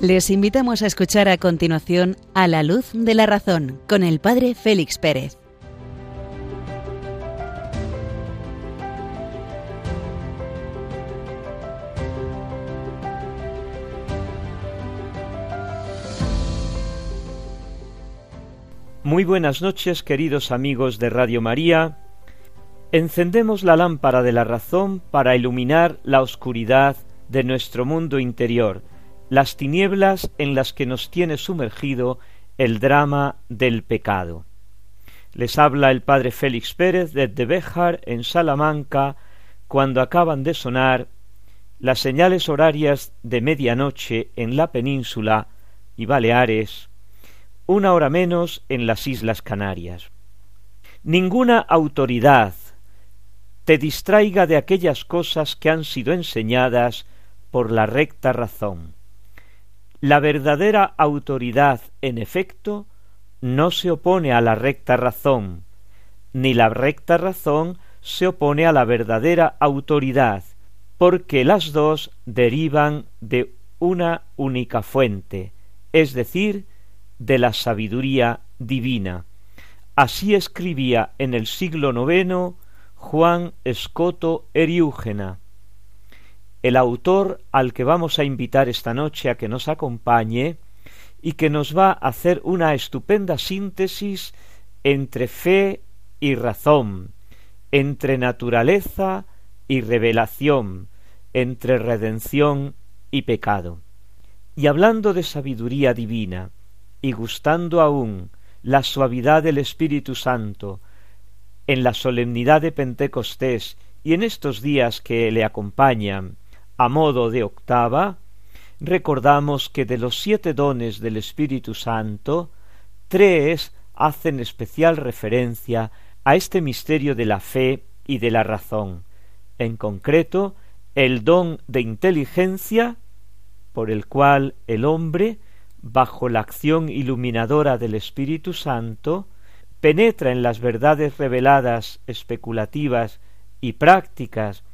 Les invitamos a escuchar a continuación A la luz de la razón con el Padre Félix Pérez. Muy buenas noches, queridos amigos de Radio María. Encendemos la lámpara de la razón para iluminar la oscuridad de nuestro mundo interior las tinieblas en las que nos tiene sumergido el drama del pecado. Les habla el padre Félix Pérez desde Béjar, en Salamanca, cuando acaban de sonar las señales horarias de medianoche en la península y Baleares, una hora menos en las Islas Canarias. Ninguna autoridad te distraiga de aquellas cosas que han sido enseñadas por la recta razón. La verdadera autoridad, en efecto, no se opone a la recta razón, ni la recta razón se opone a la verdadera autoridad, porque las dos derivan de una única fuente, es decir, de la sabiduría divina. Así escribía en el siglo noveno Juan Escoto Eriúgena el autor al que vamos a invitar esta noche a que nos acompañe y que nos va a hacer una estupenda síntesis entre fe y razón, entre naturaleza y revelación, entre redención y pecado. Y hablando de sabiduría divina, y gustando aún la suavidad del Espíritu Santo, en la solemnidad de Pentecostés y en estos días que le acompañan, a modo de octava, recordamos que de los siete dones del Espíritu Santo, tres hacen especial referencia a este misterio de la fe y de la razón, en concreto el don de inteligencia, por el cual el hombre, bajo la acción iluminadora del Espíritu Santo, penetra en las verdades reveladas, especulativas y prácticas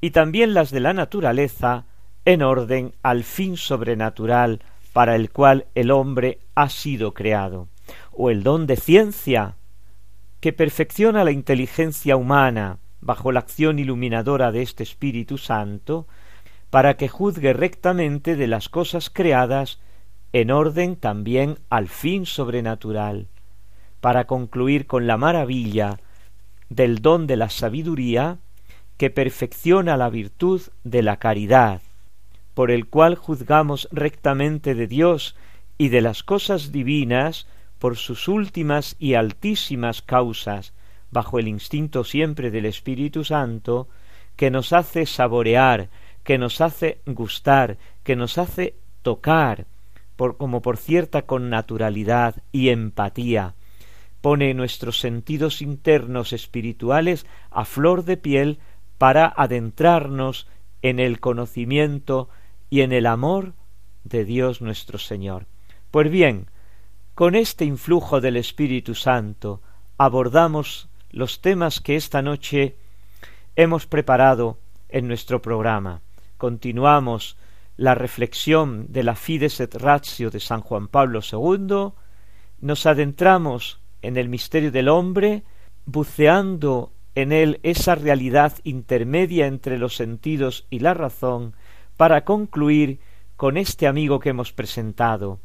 y también las de la naturaleza en orden al fin sobrenatural para el cual el hombre ha sido creado, o el don de ciencia, que perfecciona la inteligencia humana bajo la acción iluminadora de este Espíritu Santo, para que juzgue rectamente de las cosas creadas en orden también al fin sobrenatural, para concluir con la maravilla del don de la sabiduría, que perfecciona la virtud de la caridad, por el cual juzgamos rectamente de Dios y de las cosas divinas por sus últimas y altísimas causas, bajo el instinto siempre del Espíritu Santo, que nos hace saborear, que nos hace gustar, que nos hace tocar, por, como por cierta connaturalidad y empatía, pone nuestros sentidos internos espirituales a flor de piel para adentrarnos en el conocimiento y en el amor de Dios nuestro Señor. Pues bien, con este influjo del Espíritu Santo abordamos los temas que esta noche hemos preparado en nuestro programa. Continuamos la reflexión de la Fides et Ratio de San Juan Pablo II, nos adentramos en el misterio del hombre, buceando en él esa realidad intermedia entre los sentidos y la razón, para concluir con este amigo que hemos presentado,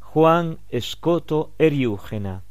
Juan Escoto Eriúgena.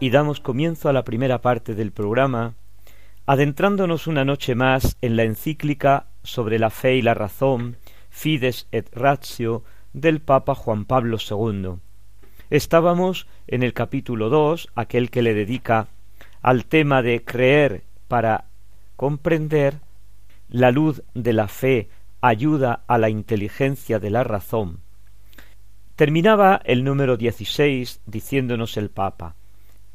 Y damos comienzo a la primera parte del programa, adentrándonos una noche más en la encíclica sobre la fe y la razón, Fides et Ratio, del Papa Juan Pablo II. Estábamos en el capítulo dos, aquel que le dedica al tema de creer para comprender, la luz de la fe ayuda a la inteligencia de la razón. Terminaba el número dieciséis diciéndonos el Papa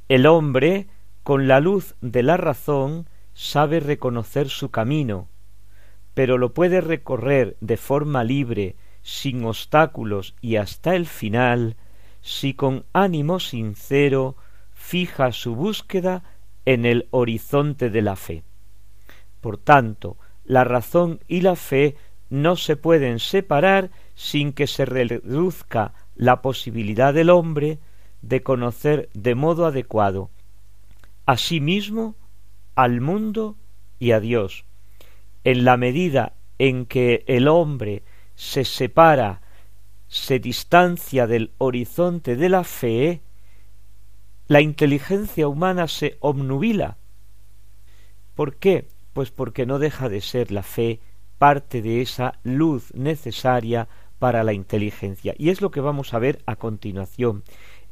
El hombre, con la luz de la razón, sabe reconocer su camino, pero lo puede recorrer de forma libre, sin obstáculos y hasta el final, si con ánimo sincero fija su búsqueda en el horizonte de la fe. Por tanto, la razón y la fe no se pueden separar sin que se reduzca la posibilidad del hombre de conocer de modo adecuado a sí mismo, al mundo y a Dios. En la medida en que el hombre se separa, se distancia del horizonte de la fe, la inteligencia humana se obnubila. ¿Por qué? Pues porque no deja de ser la fe parte de esa luz necesaria para la inteligencia. Y es lo que vamos a ver a continuación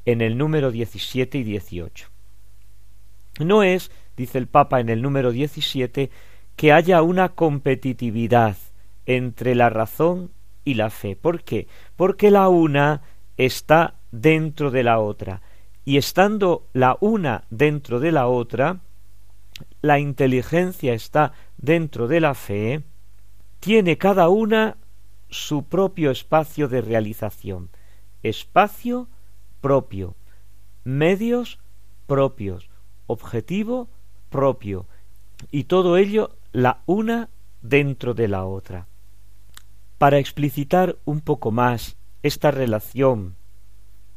en el número 17 y 18. No es, dice el Papa en el número 17, que haya una competitividad entre la razón y la fe. ¿Por qué? Porque la una está dentro de la otra. Y estando la una dentro de la otra, la inteligencia está dentro de la fe, tiene cada una su propio espacio de realización, espacio propio, medios propios, objetivo propio, y todo ello la una dentro de la otra. Para explicitar un poco más esta relación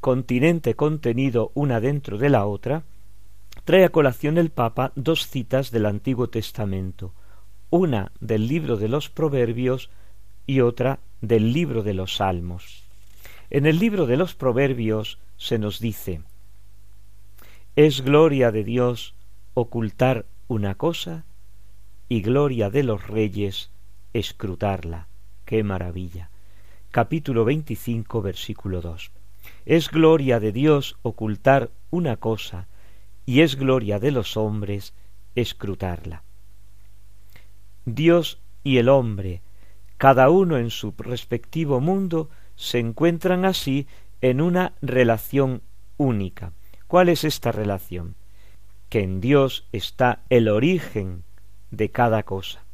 continente-contenido una dentro de la otra, trae a colación el Papa dos citas del Antiguo Testamento, una del libro de los Proverbios y otra del libro de los Salmos. En el libro de los Proverbios se nos dice Es gloria de Dios ocultar una cosa y gloria de los reyes escrutarla. ¡Qué maravilla! Capítulo 25, versículo 2. Es gloria de Dios ocultar una cosa y es gloria de los hombres escrutarla. Dios y el hombre, cada uno en su respectivo mundo, se encuentran así en una relación única. ¿Cuál es esta relación? Que en Dios está el origen de cada cosa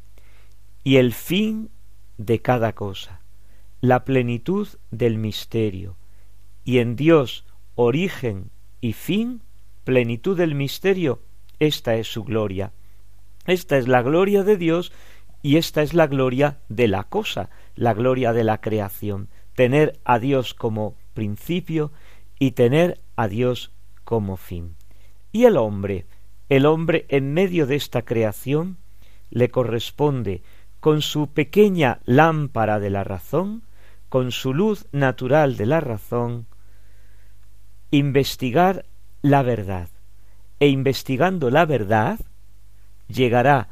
y el fin de cada cosa, la plenitud del misterio, y en Dios origen y fin, plenitud del misterio, esta es su gloria. Esta es la gloria de Dios y esta es la gloria de la cosa, la gloria de la creación, tener a Dios como principio y tener a Dios como fin. Y el hombre, el hombre en medio de esta creación, le corresponde con su pequeña lámpara de la razón, con su luz natural de la razón, investigar la verdad. E investigando la verdad, llegará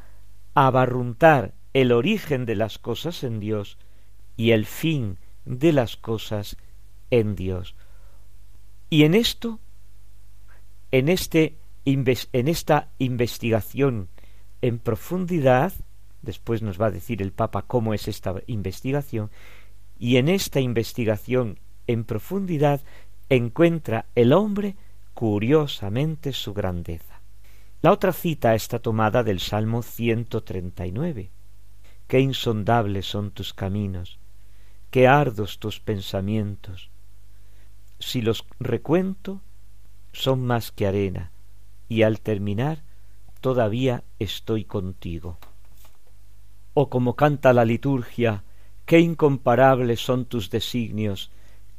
a barruntar el origen de las cosas en Dios y el fin de las cosas en Dios. Y en esto, en, este, en esta investigación en profundidad, después nos va a decir el Papa cómo es esta investigación, y en esta investigación en profundidad encuentra el hombre curiosamente su grandeza. La otra cita está tomada del Salmo 139. Qué insondables son tus caminos, qué ardos tus pensamientos. Si los recuento, son más que arena, y al terminar todavía estoy contigo. O como canta la liturgia, qué incomparables son tus designios,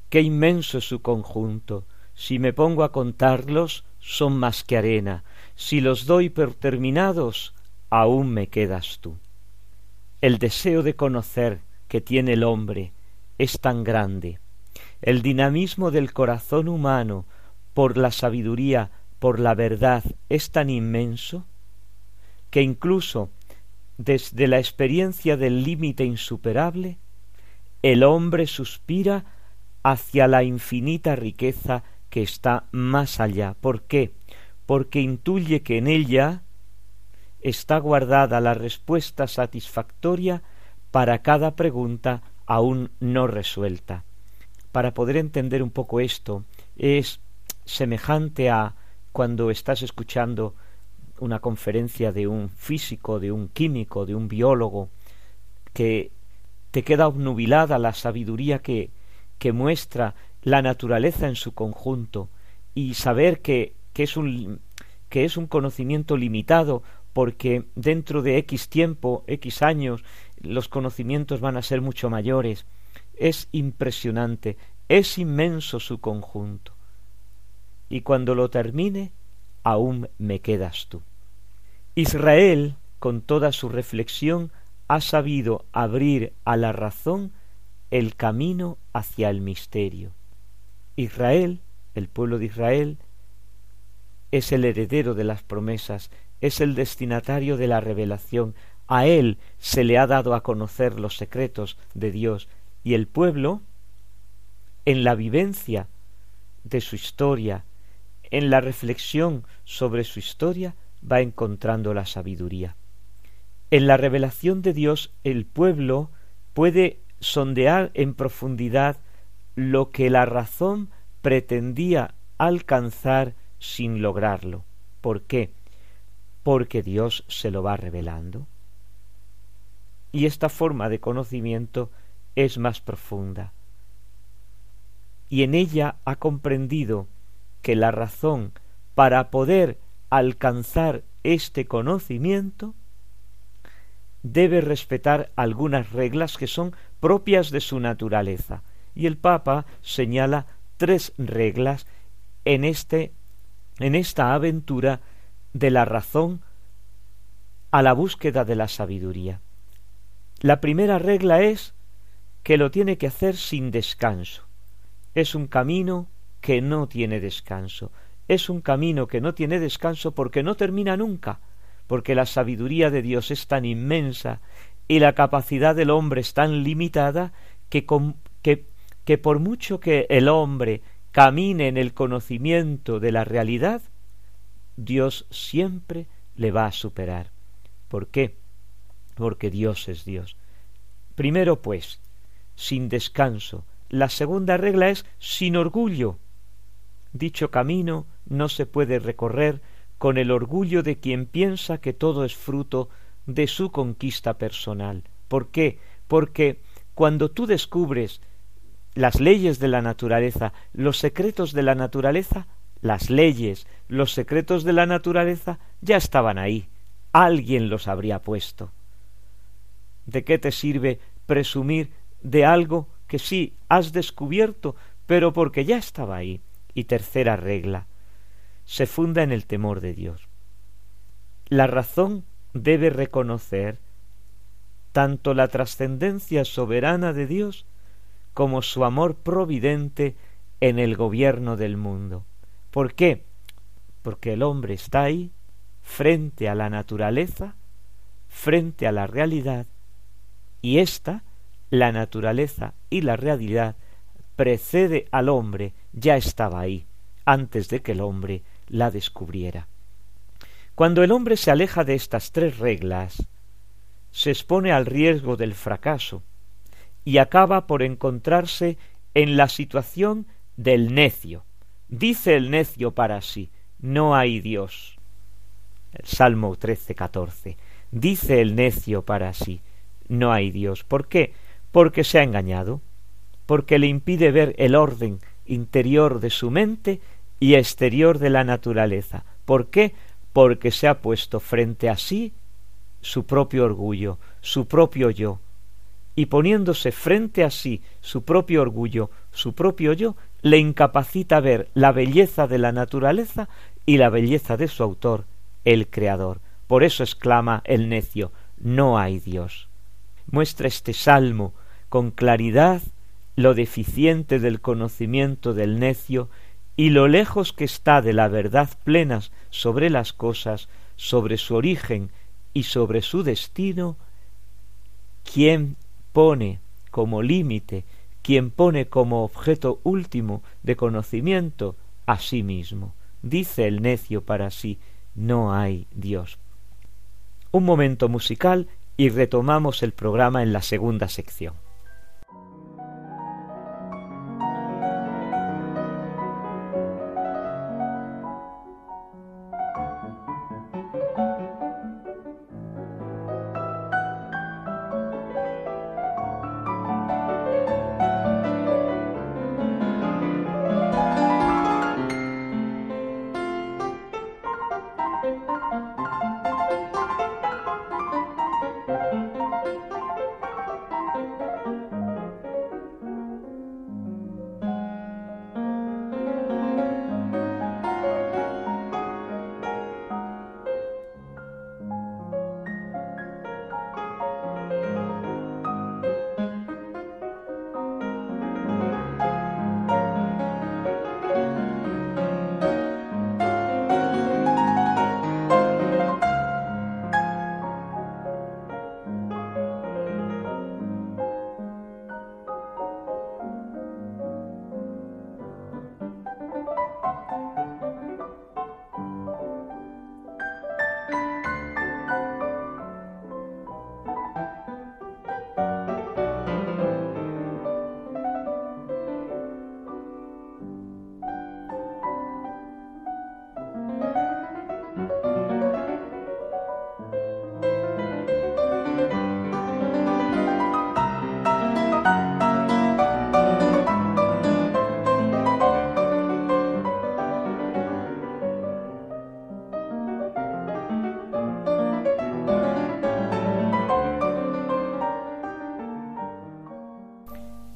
qué inmenso es su conjunto, si me pongo a contarlos, son más que arena, si los doy por terminados, aún me quedas tú. El deseo de conocer que tiene el hombre es tan grande, el dinamismo del corazón humano por la sabiduría por la verdad es tan inmenso que incluso desde la experiencia del límite insuperable, el hombre suspira hacia la infinita riqueza que está más allá. ¿Por qué? Porque intuye que en ella está guardada la respuesta satisfactoria para cada pregunta aún no resuelta. Para poder entender un poco esto, es semejante a cuando estás escuchando una conferencia de un físico, de un químico, de un biólogo, que te queda obnubilada la sabiduría que, que muestra la naturaleza en su conjunto y saber que, que, es un, que es un conocimiento limitado porque dentro de X tiempo, X años, los conocimientos van a ser mucho mayores. Es impresionante, es inmenso su conjunto. Y cuando lo termine, aún me quedas tú. Israel, con toda su reflexión, ha sabido abrir a la razón el camino hacia el misterio. Israel, el pueblo de Israel, es el heredero de las promesas, es el destinatario de la revelación, a él se le ha dado a conocer los secretos de Dios, y el pueblo, en la vivencia de su historia, en la reflexión sobre su historia, va encontrando la sabiduría. En la revelación de Dios el pueblo puede sondear en profundidad lo que la razón pretendía alcanzar sin lograrlo. ¿Por qué? Porque Dios se lo va revelando. Y esta forma de conocimiento es más profunda. Y en ella ha comprendido que la razón para poder alcanzar este conocimiento debe respetar algunas reglas que son propias de su naturaleza. Y el Papa señala tres reglas en este en esta aventura de la razón a la búsqueda de la sabiduría. La primera regla es que lo tiene que hacer sin descanso. Es un camino que no tiene descanso es un camino que no tiene descanso porque no termina nunca, porque la sabiduría de Dios es tan inmensa y la capacidad del hombre es tan limitada que, que, que por mucho que el hombre camine en el conocimiento de la realidad, Dios siempre le va a superar. ¿Por qué? Porque Dios es Dios. Primero, pues, sin descanso. La segunda regla es sin orgullo. Dicho camino no se puede recorrer con el orgullo de quien piensa que todo es fruto de su conquista personal. ¿Por qué? Porque cuando tú descubres las leyes de la naturaleza, los secretos de la naturaleza, las leyes, los secretos de la naturaleza ya estaban ahí. Alguien los habría puesto. ¿De qué te sirve presumir de algo que sí has descubierto, pero porque ya estaba ahí? Y tercera regla, se funda en el temor de Dios. La razón debe reconocer tanto la trascendencia soberana de Dios como su amor providente en el gobierno del mundo. ¿Por qué? Porque el hombre está ahí, frente a la naturaleza, frente a la realidad, y ésta, la naturaleza y la realidad, precede al hombre, ya estaba ahí, antes de que el hombre la descubriera. Cuando el hombre se aleja de estas tres reglas, se expone al riesgo del fracaso y acaba por encontrarse en la situación del necio. Dice el necio para sí, no hay Dios. Salmo 13, 14. Dice el necio para sí, no hay Dios. ¿Por qué? Porque se ha engañado, porque le impide ver el orden interior de su mente y exterior de la naturaleza. ¿Por qué? Porque se ha puesto frente a sí su propio orgullo, su propio yo, y poniéndose frente a sí su propio orgullo, su propio yo, le incapacita ver la belleza de la naturaleza y la belleza de su autor, el Creador. Por eso exclama el necio, no hay Dios. Muestra este salmo con claridad lo deficiente del conocimiento del necio y lo lejos que está de la verdad plena sobre las cosas, sobre su origen y sobre su destino, quien pone como límite, quien pone como objeto último de conocimiento a sí mismo. Dice el necio para sí, no hay Dios. Un momento musical y retomamos el programa en la segunda sección.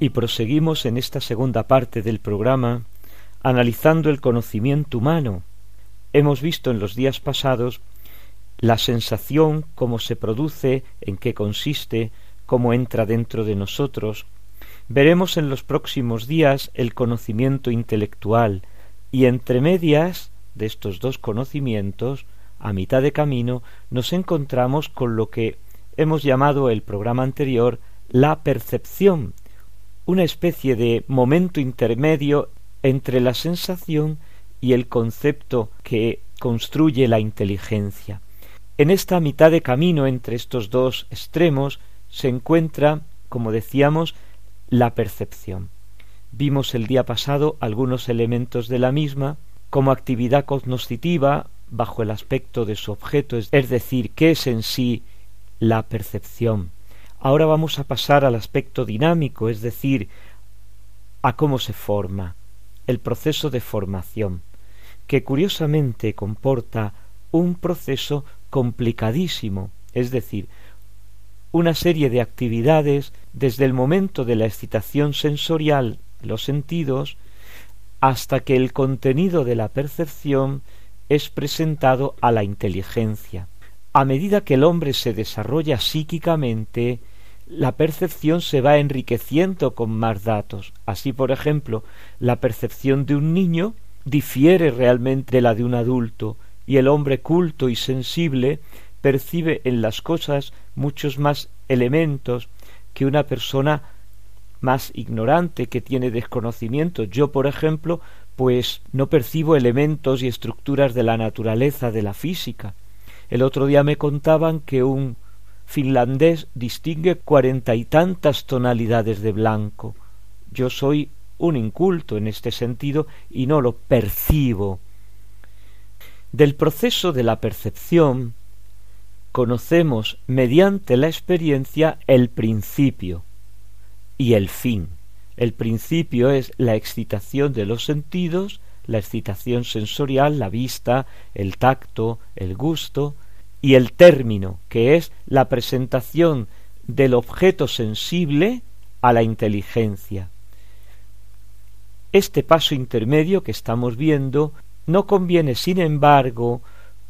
Y proseguimos en esta segunda parte del programa analizando el conocimiento humano. Hemos visto en los días pasados la sensación, cómo se produce, en qué consiste, cómo entra dentro de nosotros. Veremos en los próximos días el conocimiento intelectual y entre medias de estos dos conocimientos, a mitad de camino, nos encontramos con lo que hemos llamado el programa anterior la percepción, una especie de momento intermedio entre la sensación y el concepto que construye la inteligencia. En esta mitad de camino entre estos dos extremos se encuentra, como decíamos, la percepción. Vimos el día pasado algunos elementos de la misma como actividad cognoscitiva bajo el aspecto de su objeto, es decir, qué es en sí la percepción. Ahora vamos a pasar al aspecto dinámico, es decir, a cómo se forma, el proceso de formación, que curiosamente comporta un proceso complicadísimo, es decir, una serie de actividades desde el momento de la excitación sensorial los sentidos hasta que el contenido de la percepción es presentado a la inteligencia. A medida que el hombre se desarrolla psíquicamente, la percepción se va enriqueciendo con más datos. Así, por ejemplo, la percepción de un niño difiere realmente de la de un adulto, y el hombre culto y sensible percibe en las cosas muchos más elementos que una persona más ignorante que tiene desconocimiento. Yo, por ejemplo, pues no percibo elementos y estructuras de la naturaleza, de la física. El otro día me contaban que un finlandés distingue cuarenta y tantas tonalidades de blanco. Yo soy un inculto en este sentido y no lo percibo. Del proceso de la percepción conocemos mediante la experiencia el principio y el fin. El principio es la excitación de los sentidos, la excitación sensorial, la vista, el tacto, el gusto, y el término, que es la presentación del objeto sensible a la inteligencia. Este paso intermedio que estamos viendo no conviene, sin embargo,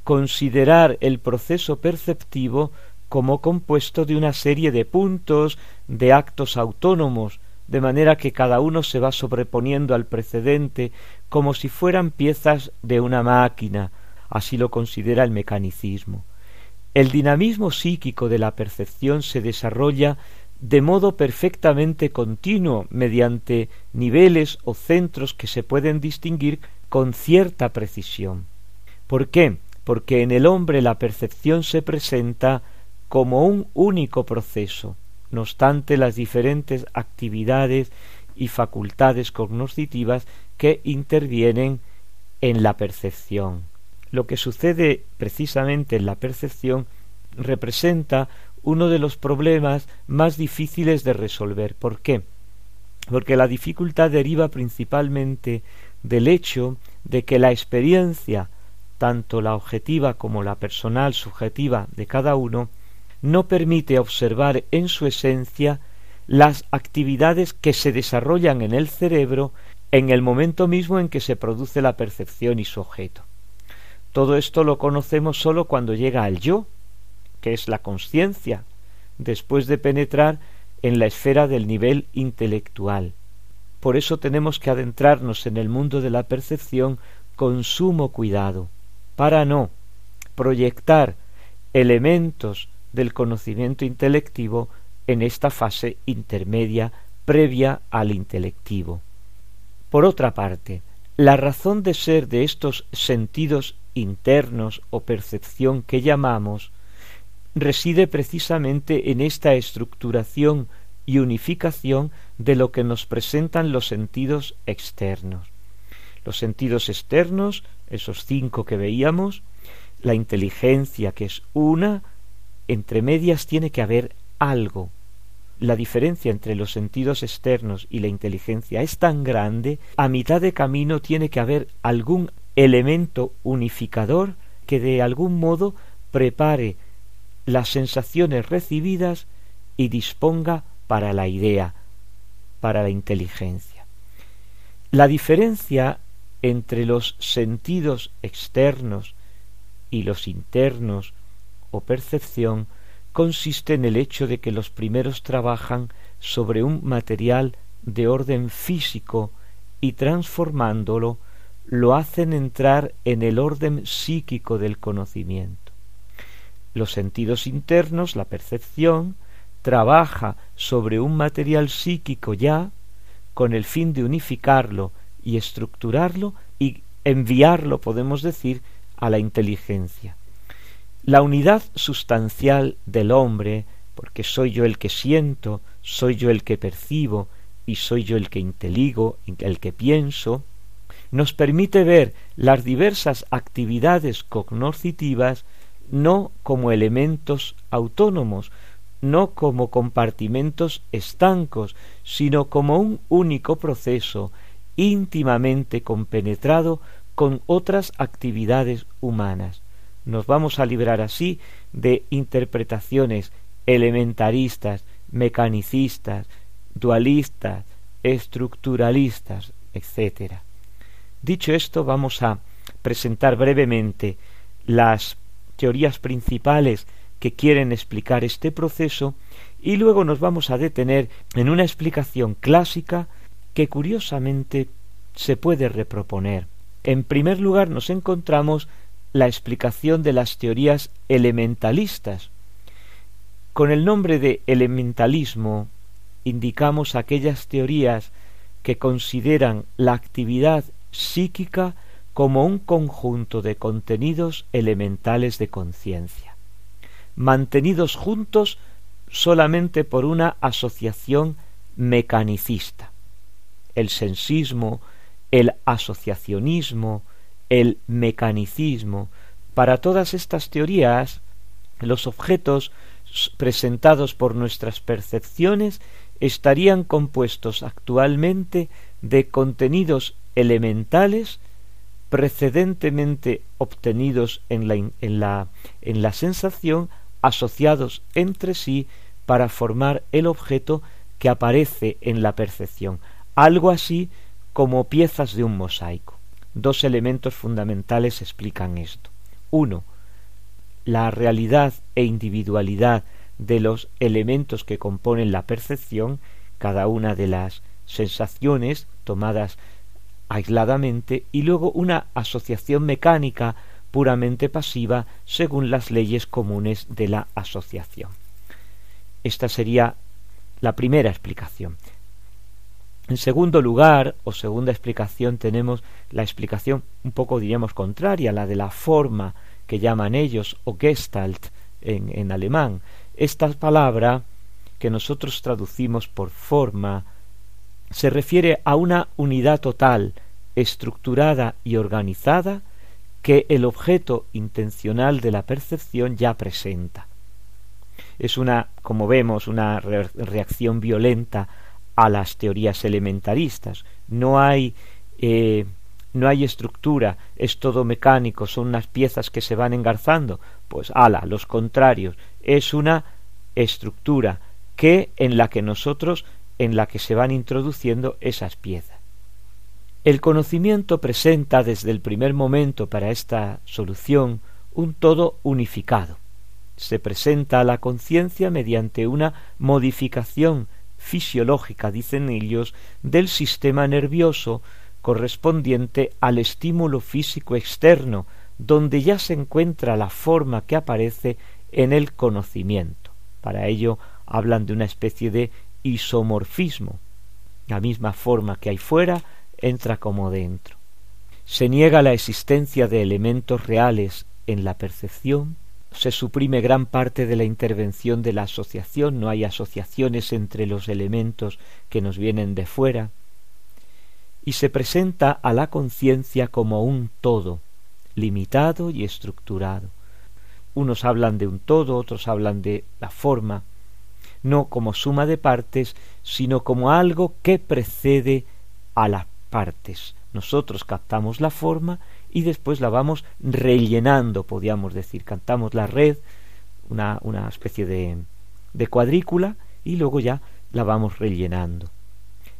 considerar el proceso perceptivo como compuesto de una serie de puntos, de actos autónomos, de manera que cada uno se va sobreponiendo al precedente como si fueran piezas de una máquina, así lo considera el mecanicismo. El dinamismo psíquico de la percepción se desarrolla de modo perfectamente continuo mediante niveles o centros que se pueden distinguir con cierta precisión. ¿Por qué? Porque en el hombre la percepción se presenta como un único proceso, no obstante las diferentes actividades y facultades cognoscitivas que intervienen en la percepción. Lo que sucede precisamente en la percepción representa uno de los problemas más difíciles de resolver. ¿Por qué? Porque la dificultad deriva principalmente del hecho de que la experiencia, tanto la objetiva como la personal subjetiva de cada uno, no permite observar en su esencia las actividades que se desarrollan en el cerebro en el momento mismo en que se produce la percepción y su objeto. Todo esto lo conocemos sólo cuando llega al yo, que es la conciencia, después de penetrar en la esfera del nivel intelectual. Por eso tenemos que adentrarnos en el mundo de la percepción con sumo cuidado, para no proyectar elementos del conocimiento intelectivo en esta fase intermedia previa al intelectivo. Por otra parte, la razón de ser de estos sentidos internos o percepción que llamamos reside precisamente en esta estructuración y unificación de lo que nos presentan los sentidos externos. Los sentidos externos, esos cinco que veíamos, la inteligencia que es una, entre medias tiene que haber algo. La diferencia entre los sentidos externos y la inteligencia es tan grande, a mitad de camino tiene que haber algún elemento unificador que de algún modo prepare las sensaciones recibidas y disponga para la idea, para la inteligencia. La diferencia entre los sentidos externos y los internos o percepción consiste en el hecho de que los primeros trabajan sobre un material de orden físico y transformándolo lo hacen entrar en el orden psíquico del conocimiento. Los sentidos internos, la percepción, trabaja sobre un material psíquico ya con el fin de unificarlo y estructurarlo y enviarlo, podemos decir, a la inteligencia. La unidad sustancial del hombre, porque soy yo el que siento, soy yo el que percibo y soy yo el que inteligo, el que pienso, nos permite ver las diversas actividades cognoscitivas no como elementos autónomos, no como compartimentos estancos, sino como un único proceso íntimamente compenetrado con otras actividades humanas. Nos vamos a librar así de interpretaciones elementaristas, mecanicistas, dualistas, estructuralistas, etc. Dicho esto, vamos a presentar brevemente las teorías principales que quieren explicar este proceso y luego nos vamos a detener en una explicación clásica que curiosamente se puede reproponer. En primer lugar nos encontramos la explicación de las teorías elementalistas. Con el nombre de elementalismo indicamos aquellas teorías que consideran la actividad psíquica como un conjunto de contenidos elementales de conciencia, mantenidos juntos solamente por una asociación mecanicista. El sensismo, el asociacionismo, el mecanicismo, para todas estas teorías, los objetos presentados por nuestras percepciones estarían compuestos actualmente de contenidos elementales precedentemente obtenidos en la, en la, en la sensación asociados entre sí para formar el objeto que aparece en la percepción, algo así como piezas de un mosaico. Dos elementos fundamentales explican esto. Uno, la realidad e individualidad de los elementos que componen la percepción, cada una de las sensaciones tomadas aisladamente y luego una asociación mecánica puramente pasiva según las leyes comunes de la asociación. Esta sería la primera explicación. En segundo lugar, o segunda explicación, tenemos la explicación un poco, diríamos, contraria, la de la forma que llaman ellos, o Gestalt en, en alemán. Esta palabra, que nosotros traducimos por forma, se refiere a una unidad total, estructurada y organizada, que el objeto intencional de la percepción ya presenta. Es una, como vemos, una reacción violenta a las teorías elementaristas. No hay eh, no hay estructura, es todo mecánico, son unas piezas que se van engarzando. Pues ala, los contrarios, es una estructura que en la que nosotros en la que se van introduciendo esas piezas. El conocimiento presenta desde el primer momento para esta solución un todo unificado. Se presenta a la conciencia mediante una modificación fisiológica, dicen ellos, del sistema nervioso correspondiente al estímulo físico externo, donde ya se encuentra la forma que aparece en el conocimiento. Para ello hablan de una especie de isomorfismo. La misma forma que hay fuera entra como dentro. Se niega la existencia de elementos reales en la percepción, se suprime gran parte de la intervención de la asociación, no hay asociaciones entre los elementos que nos vienen de fuera, y se presenta a la conciencia como un todo, limitado y estructurado. Unos hablan de un todo, otros hablan de la forma, no como suma de partes, sino como algo que precede a las partes. Nosotros captamos la forma y después la vamos rellenando, podríamos decir. Cantamos la red, una, una especie de, de cuadrícula, y luego ya la vamos rellenando.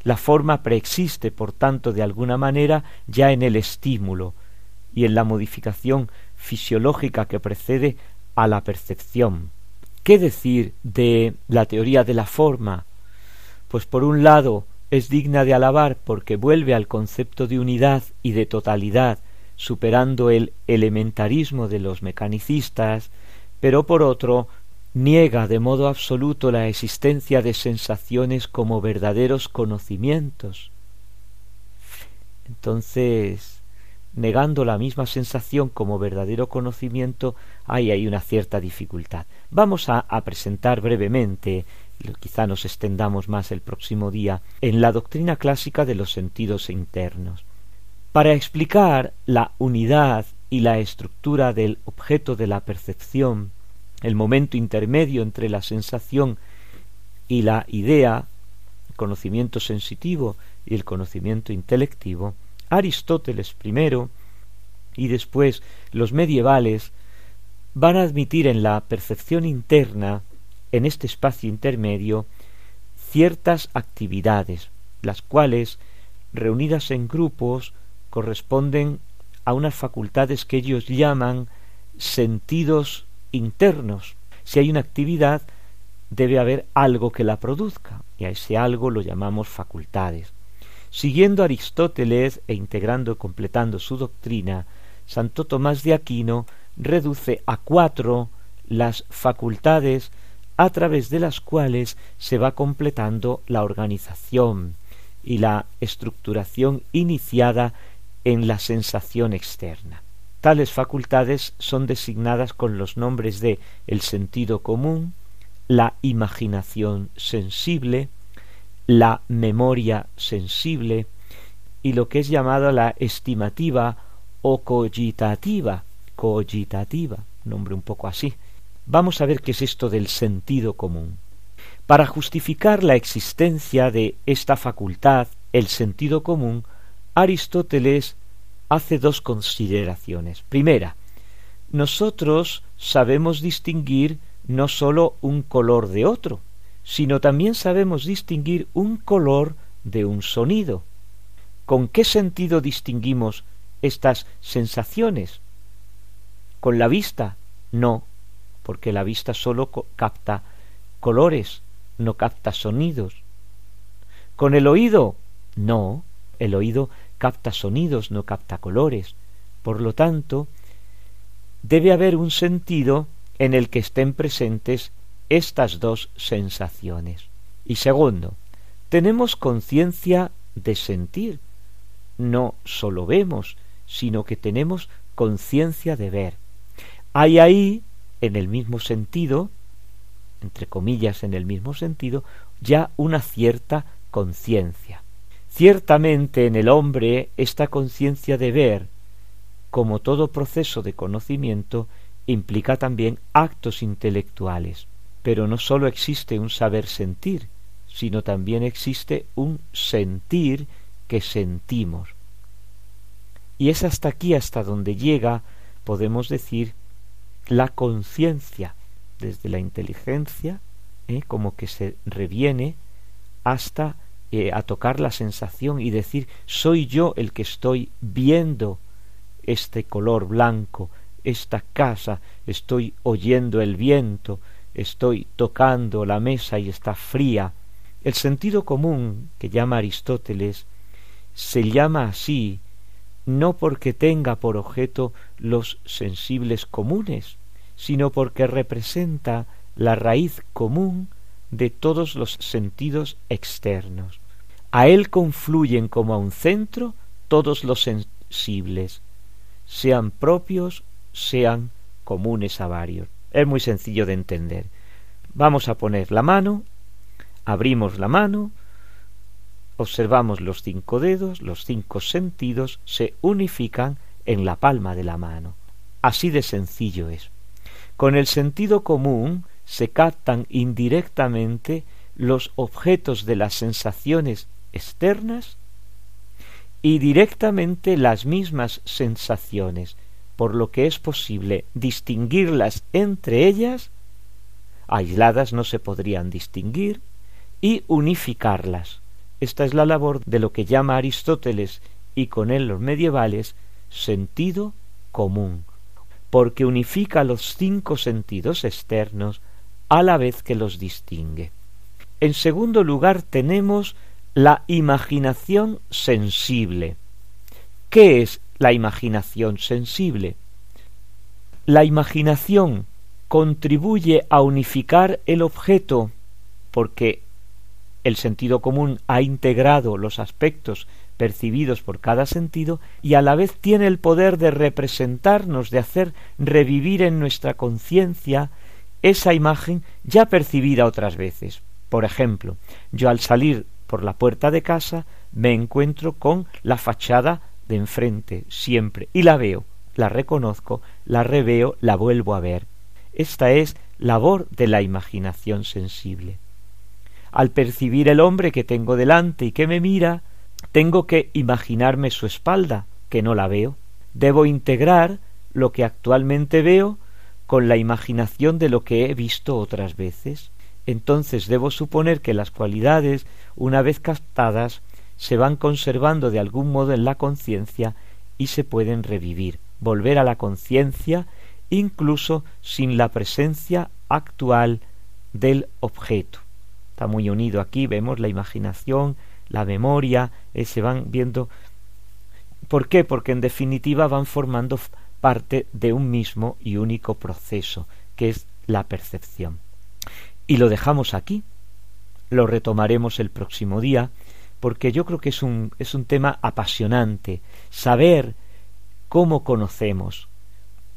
La forma preexiste, por tanto, de alguna manera ya en el estímulo y en la modificación fisiológica que precede a la percepción. ¿Qué decir de la teoría de la forma? Pues por un lado es digna de alabar porque vuelve al concepto de unidad y de totalidad, superando el elementarismo de los mecanicistas, pero por otro niega de modo absoluto la existencia de sensaciones como verdaderos conocimientos. Entonces, negando la misma sensación como verdadero conocimiento, hay ahí una cierta dificultad. Vamos a, presentar brevemente, y quizá nos extendamos más el próximo día, en la doctrina clásica de los sentidos internos. Para explicar la unidad y la estructura del objeto de la percepción, el momento intermedio entre la sensación y la idea, conocimiento sensitivo y el conocimiento intelectivo, Aristóteles primero y después los medievales van a admitir en la percepción interna, en este espacio intermedio, ciertas actividades, las cuales, reunidas en grupos, corresponden a unas facultades que ellos llaman sentidos internos. Si hay una actividad, debe haber algo que la produzca, y a ese algo lo llamamos facultades. Siguiendo Aristóteles e integrando y completando su doctrina, Santo Tomás de Aquino reduce a cuatro las facultades a través de las cuales se va completando la organización y la estructuración iniciada en la sensación externa. Tales facultades son designadas con los nombres de el sentido común, la imaginación sensible, la memoria sensible y lo que es llamado la estimativa o cogitativa, cogitativa, nombre un poco así. Vamos a ver qué es esto del sentido común. Para justificar la existencia de esta facultad, el sentido común, Aristóteles hace dos consideraciones. Primera, nosotros sabemos distinguir no sólo un color de otro, sino también sabemos distinguir un color de un sonido. ¿Con qué sentido distinguimos estas sensaciones? ¿Con la vista? No, porque la vista sólo capta colores, no capta sonidos. ¿Con el oído? No, el oído capta sonidos, no capta colores. Por lo tanto, debe haber un sentido en el que estén presentes estas dos sensaciones. Y segundo, tenemos conciencia de sentir. No solo vemos, sino que tenemos conciencia de ver. Hay ahí, en el mismo sentido, entre comillas en el mismo sentido, ya una cierta conciencia. Ciertamente en el hombre esta conciencia de ver, como todo proceso de conocimiento, implica también actos intelectuales. Pero no sólo existe un saber sentir, sino también existe un sentir que sentimos. Y es hasta aquí, hasta donde llega, podemos decir, la conciencia, desde la inteligencia, ¿eh? como que se reviene hasta eh, a tocar la sensación y decir, soy yo el que estoy viendo este color blanco, esta casa, estoy oyendo el viento, estoy tocando la mesa y está fría. El sentido común que llama Aristóteles se llama así no porque tenga por objeto los sensibles comunes, sino porque representa la raíz común de todos los sentidos externos. A él confluyen como a un centro todos los sensibles, sean propios, sean comunes a varios. Es muy sencillo de entender. Vamos a poner la mano, abrimos la mano, observamos los cinco dedos, los cinco sentidos se unifican en la palma de la mano. Así de sencillo es. Con el sentido común se captan indirectamente los objetos de las sensaciones externas y directamente las mismas sensaciones, por lo que es posible distinguirlas entre ellas, aisladas no se podrían distinguir, y unificarlas. Esta es la labor de lo que llama Aristóteles y con él los medievales sentido común, porque unifica los cinco sentidos externos a la vez que los distingue. En segundo lugar tenemos la imaginación sensible. ¿Qué es la imaginación sensible? La imaginación contribuye a unificar el objeto porque el sentido común ha integrado los aspectos percibidos por cada sentido y a la vez tiene el poder de representarnos, de hacer revivir en nuestra conciencia esa imagen ya percibida otras veces. Por ejemplo, yo al salir por la puerta de casa me encuentro con la fachada de enfrente siempre y la veo, la reconozco, la reveo, la vuelvo a ver. Esta es labor de la imaginación sensible. Al percibir el hombre que tengo delante y que me mira, tengo que imaginarme su espalda, que no la veo. Debo integrar lo que actualmente veo con la imaginación de lo que he visto otras veces. Entonces debo suponer que las cualidades, una vez captadas, se van conservando de algún modo en la conciencia y se pueden revivir, volver a la conciencia incluso sin la presencia actual del objeto está muy unido aquí, vemos la imaginación, la memoria, eh, se van viendo. ¿Por qué? Porque en definitiva van formando parte de un mismo y único proceso, que es la percepción. Y lo dejamos aquí, lo retomaremos el próximo día, porque yo creo que es un, es un tema apasionante, saber cómo conocemos.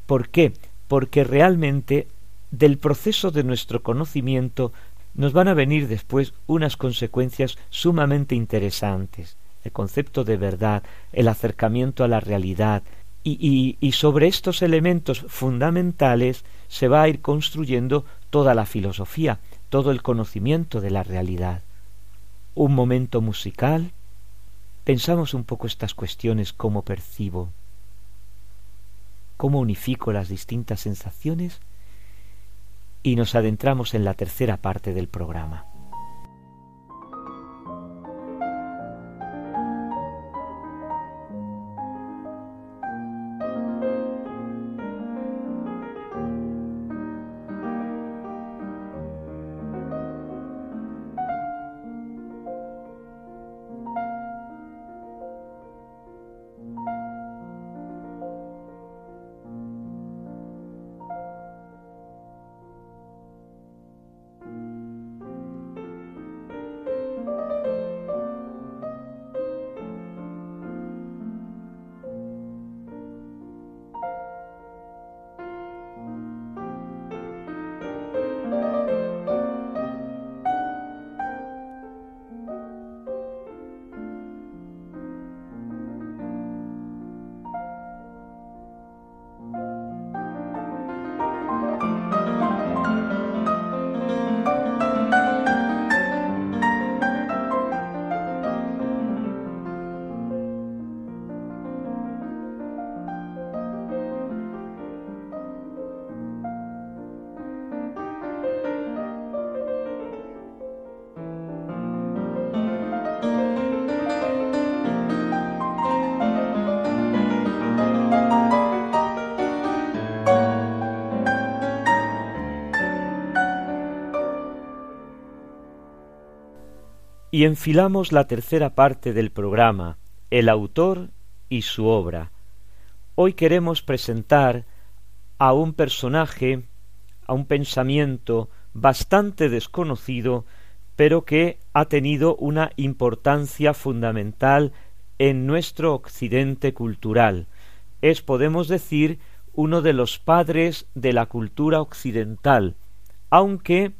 ¿Por qué? Porque realmente del proceso de nuestro conocimiento nos van a venir después unas consecuencias sumamente interesantes. El concepto de verdad, el acercamiento a la realidad, y, sobre estos elementos fundamentales se va a ir construyendo toda la filosofía, todo el conocimiento de la realidad. Un momento musical. Pensamos un poco estas cuestiones, cómo percibo, cómo unifico las distintas sensaciones y nos adentramos en la tercera parte del programa. Y enfilamos la tercera parte del programa, el autor y su obra. Hoy queremos presentar a un personaje, a un pensamiento bastante desconocido, pero que ha tenido una importancia fundamental en nuestro occidente cultural. Es, podemos decir, uno de los padres de la cultura occidental, aunque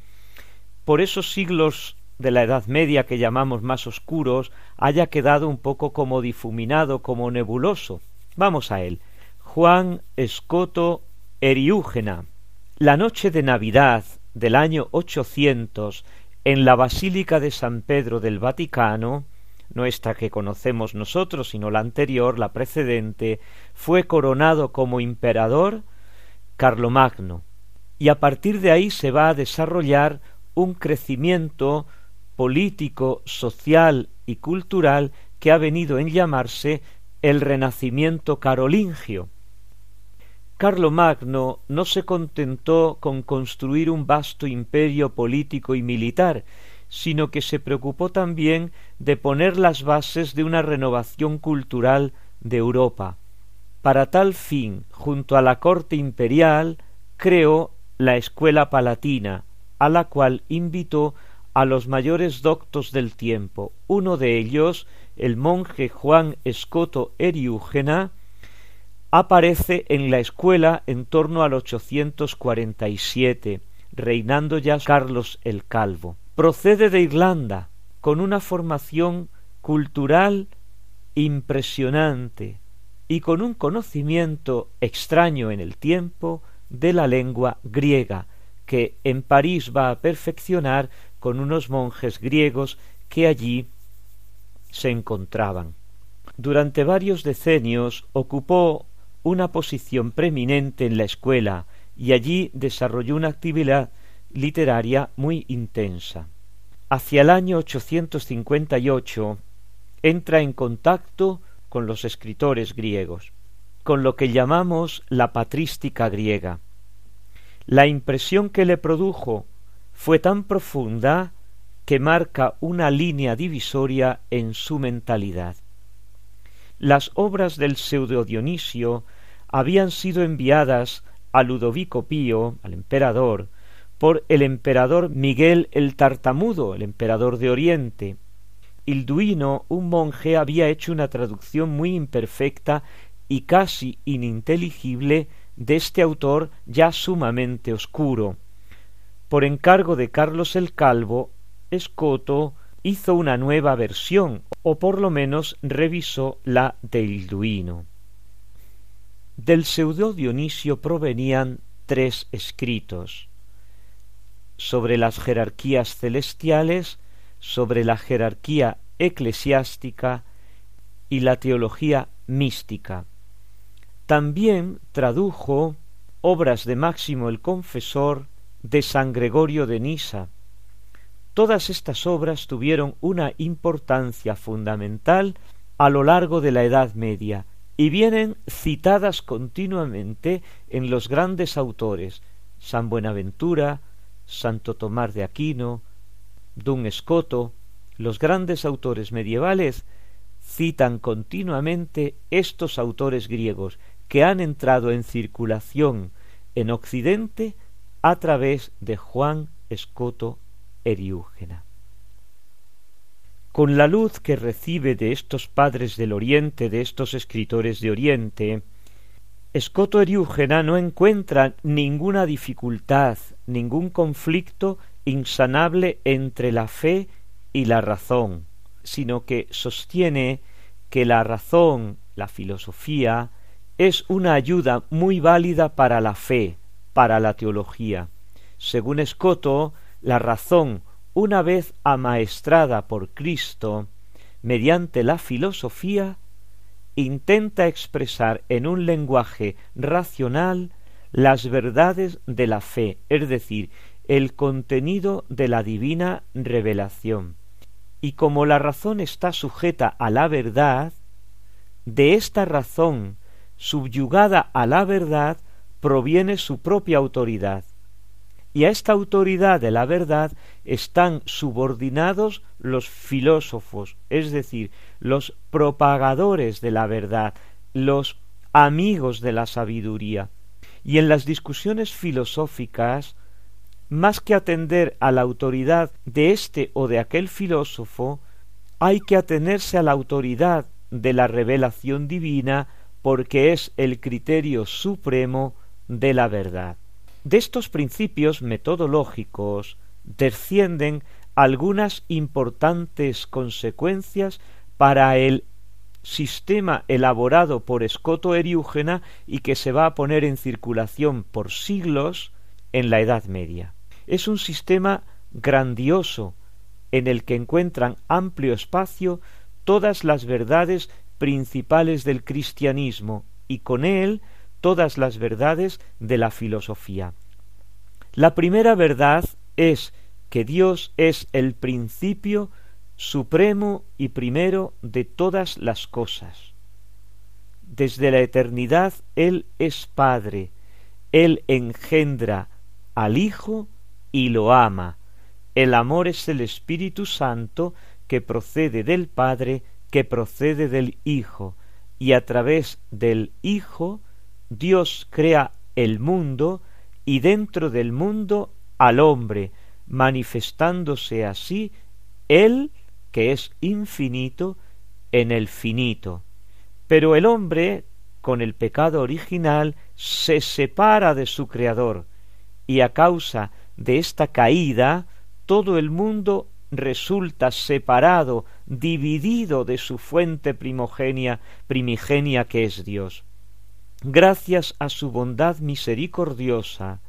por esos siglos de la Edad Media que llamamos más oscuros haya quedado un poco como difuminado, como nebuloso. Vamos a él. Juan Escoto Eriúgena. La noche de Navidad del año 800 en la Basílica de San Pedro del Vaticano, no esta que conocemos nosotros, sino la anterior, la precedente, fue coronado como emperador Carlomagno, y a partir de ahí se va a desarrollar un crecimiento político, social y cultural que ha venido en llamarse el Renacimiento carolingio. Carlomagno no se contentó con construir un vasto imperio político y militar, sino que se preocupó también de poner las bases de una renovación cultural de Europa. Para tal fin, junto a la corte imperial, creó la escuela palatina, a la cual invitó a los mayores doctos del tiempo. Uno de ellos, el monje Juan Escoto Eriúgena, aparece en la escuela en torno al 847, reinando ya Carlos el Calvo. Procede de Irlanda, con una formación cultural impresionante y con un conocimiento extraño en el tiempo de la lengua griega, que en París va a perfeccionar con unos monjes griegos que allí se encontraban. Durante varios decenios ocupó una posición preeminente en la escuela y allí desarrolló una actividad literaria muy intensa. Hacia el año 858 entra en contacto con los escritores griegos, con lo que llamamos la patrística griega. La impresión que le produjo fue tan profunda que marca una línea divisoria en su mentalidad. Las obras del pseudo Dionisio habían sido enviadas a Ludovico Pío, al emperador, por el emperador Miguel el Tartamudo, el emperador de Oriente. Ilduino, un monje, había hecho una traducción muy imperfecta y casi ininteligible de este autor ya sumamente oscuro. Por encargo de Carlos el Calvo, Escoto hizo una nueva versión, o por lo menos revisó la de Ilduino. Del pseudo Dionisio provenían tres escritos sobre las jerarquías celestiales, sobre la jerarquía eclesiástica y la teología mística. También tradujo obras de Máximo el Confesor, de San Gregorio de Nisa. Todas estas obras tuvieron una importancia fundamental a lo largo de la Edad Media y vienen citadas continuamente en los grandes autores San Buenaventura, Santo Tomás de Aquino, Dun Escoto, los grandes autores medievales citan continuamente estos autores griegos que han entrado en circulación en Occidente a través de Juan Escoto Eriúgena. Con la luz que recibe de estos padres del Oriente, de estos escritores de Oriente, Escoto Eriúgena no encuentra ninguna dificultad, ningún conflicto insanable entre la fe y la razón, sino que sostiene que la razón, la filosofía, es una ayuda muy válida para la fe, para la teología. Según Escoto, la razón, una vez amaestrada por Cristo, mediante la filosofía, intenta expresar en un lenguaje racional las verdades de la fe, es decir, el contenido de la divina revelación. Y como la razón está sujeta a la verdad, de esta razón subyugada a la verdad proviene su propia autoridad. Y a esta autoridad de la verdad están subordinados los filósofos, es decir, los propagadores de la verdad, los amigos de la sabiduría. Y en las discusiones filosóficas, más que atender a la autoridad de este o de aquel filósofo, hay que atenerse a la autoridad de la revelación divina porque es el criterio supremo de la verdad. De estos principios metodológicos descienden algunas importantes consecuencias para el sistema elaborado por Escoto Eriúgena y que se va a poner en circulación por siglos en la Edad Media. Es un sistema grandioso en el que encuentran amplio espacio todas las verdades principales del cristianismo y con él todas las verdades de la filosofía. La primera verdad es que Dios es el principio supremo y primero de todas las cosas. Desde la eternidad Él es Padre, Él engendra al Hijo y lo ama. El amor es el Espíritu Santo que procede del Padre, que procede del Hijo, y a través del Hijo Dios crea el mundo y dentro del mundo al hombre, manifestándose así Él que es infinito en el finito. Pero el hombre, con el pecado original, se separa de su Creador, y a causa de esta caída, todo el mundo resulta separado, dividido de su fuente primogenia, primigenia que es Dios. Gracias a su bondad misericordiosa,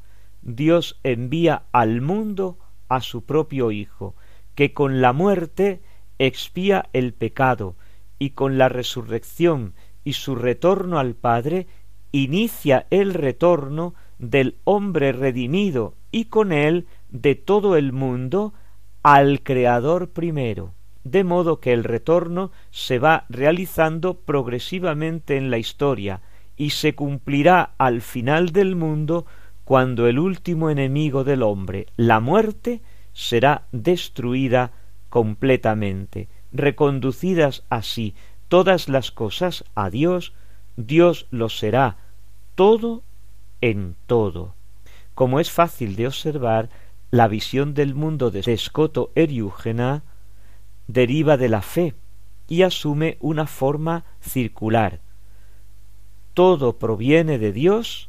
Dios envía al mundo a su propio Hijo, que con la muerte expía el pecado y con la resurrección y su retorno al Padre inicia el retorno del hombre redimido y con él de todo el mundo al Creador primero, de modo que el retorno se va realizando progresivamente en la historia y se cumplirá al final del mundo cuando el último enemigo del hombre, la muerte, será destruida completamente, reconducidas así todas las cosas a Dios, Dios lo será todo en todo. Como es fácil de observar, la visión del mundo de Escoto Eriúgena deriva de la fe y asume una forma circular. Todo proviene de Dios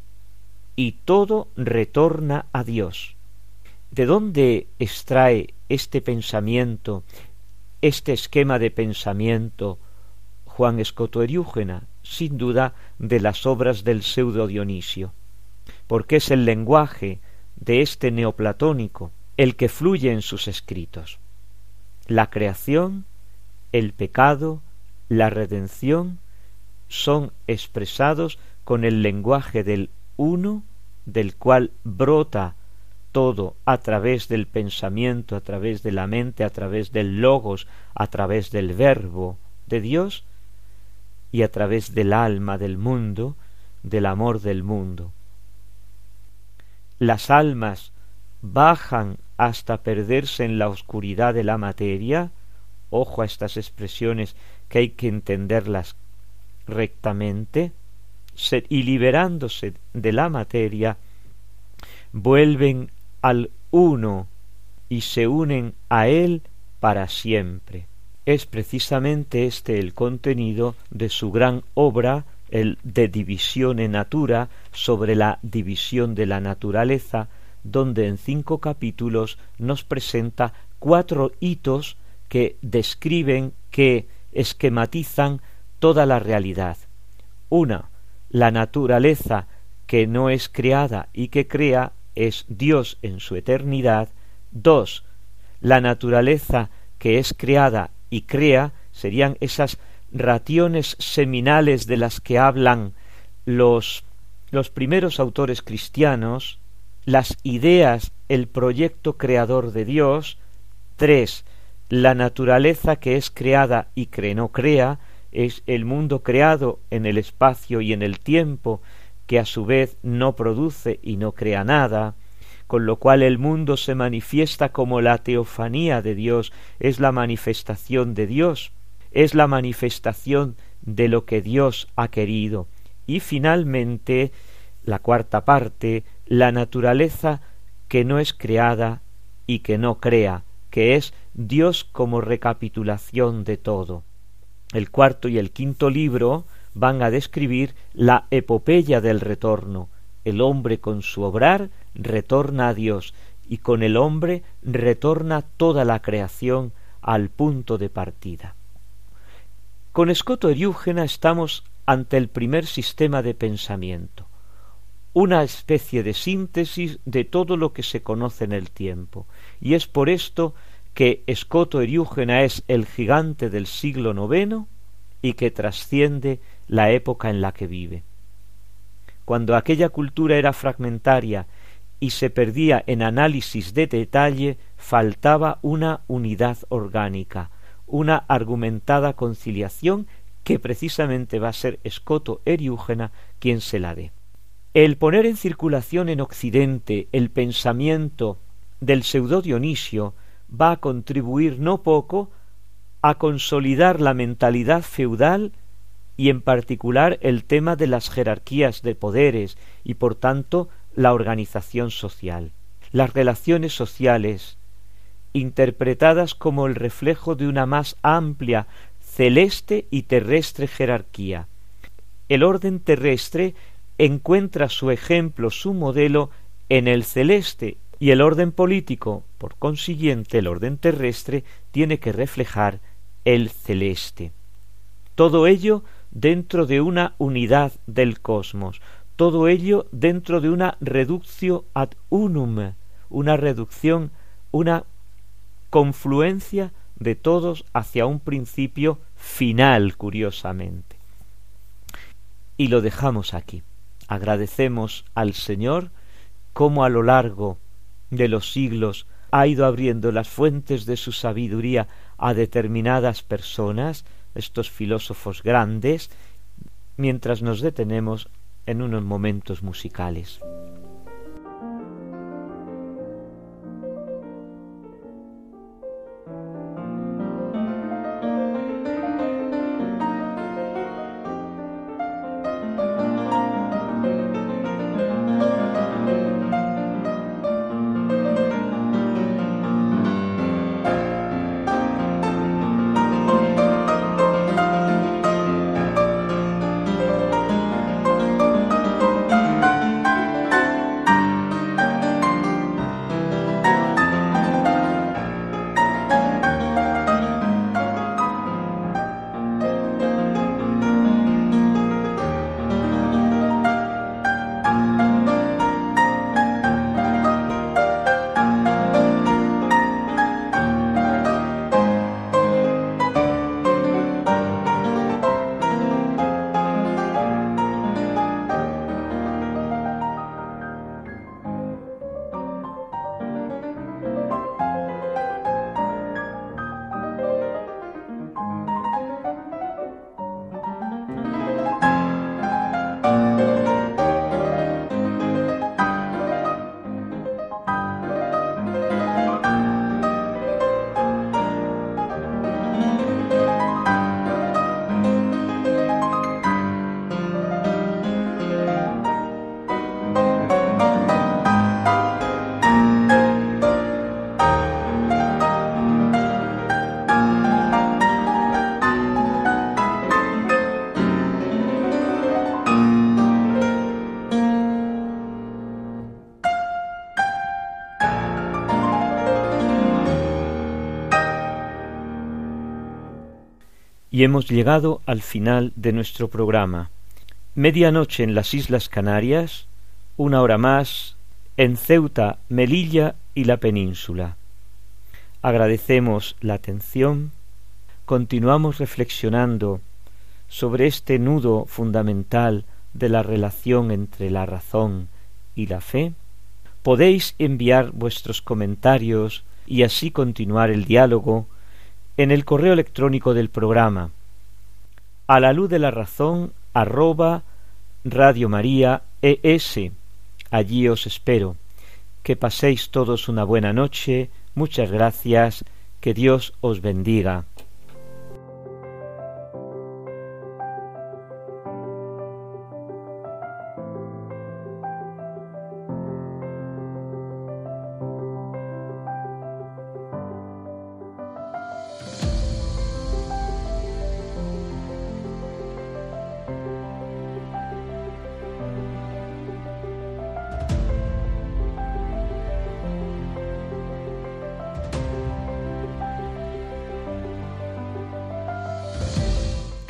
y todo retorna a Dios. ¿De dónde extrae este pensamiento, este esquema de pensamiento Juan Escoto Eriúgena? Sin duda de las obras del pseudo Dionisio, porque es el lenguaje de este neoplatónico el que fluye en sus escritos. La creación, el pecado, la redención son expresados con el lenguaje del uno del cual brota todo a través del pensamiento, a través de la mente, a través del logos, a través del verbo de Dios y a través del alma del mundo, del amor del mundo. Las almas bajan hasta perderse en la oscuridad de la materia, ojo a estas expresiones que hay que entenderlas rectamente, y liberándose de la materia, vuelven al uno y se unen a él para siempre. Es precisamente este el contenido de su gran obra, el de Divisione Natura, sobre la división de la naturaleza, donde en cinco capítulos nos presenta cuatro hitos que describen, que esquematizan toda la realidad. Una, la naturaleza que no es creada y que crea es Dios en su eternidad. Dos, la naturaleza que es creada y crea serían esas raciones seminales de las que hablan los, los primeros autores cristianos, las ideas, el proyecto creador de Dios. Tres, la naturaleza que es creada y que no crea, es el mundo creado en el espacio y en el tiempo, que a su vez no produce y no crea nada. con lo cual el mundo se manifiesta como la teofanía de Dios, es la manifestación de Dios, es la manifestación de lo que Dios ha querido. Y finalmente, la cuarta parte, la naturaleza que no es creada y que no crea, que es Dios como recapitulación de todo. El cuarto y el quinto libro van a describir la epopeya del retorno. El hombre con su obrar retorna a Dios y con el hombre retorna toda la creación al punto de partida. Con Escoto Eriúgena estamos ante el primer sistema de pensamiento, una especie de síntesis de todo lo que se conoce en el tiempo, y es por esto que Escoto Eriúgena es el gigante del siglo noveno y que trasciende la época en la que vive. Cuando aquella cultura era fragmentaria y se perdía en análisis de detalle, faltaba una unidad orgánica, una argumentada conciliación que precisamente va a ser Escoto Eriúgena quien se la dé. El poner en circulación en Occidente el pensamiento del pseudo Dionisio va a contribuir no poco a consolidar la mentalidad feudal y en particular el tema de las jerarquías de poderes y por tanto la organización social. Las relaciones sociales, interpretadas como el reflejo de una más amplia celeste y terrestre jerarquía. El orden terrestre encuentra su ejemplo, su modelo en el celeste y el orden político, por consiguiente el orden terrestre, tiene que reflejar el celeste. Todo ello dentro de una unidad del cosmos, todo ello dentro de una reductio ad unum, una reducción, una confluencia de todos hacia un principio final, curiosamente. Y lo dejamos aquí. Agradecemos al Señor como a lo largo de los siglos ha ido abriendo las fuentes de su sabiduría a determinadas personas, estos filósofos grandes, mientras nos detenemos en unos momentos musicales. Hemos llegado al final de nuestro programa. Medianoche en las Islas Canarias, una hora más en Ceuta, Melilla y la península. Agradecemos la atención, continuamos reflexionando sobre este nudo fundamental de la relación entre la razón y la fe. Podéis enviar vuestros comentarios y así continuar el diálogo en el correo electrónico del programa a la luz de la razón arroba Radio María ES. Allí os espero. que paséis todos una buena noche, muchas gracias, que Dios os bendiga.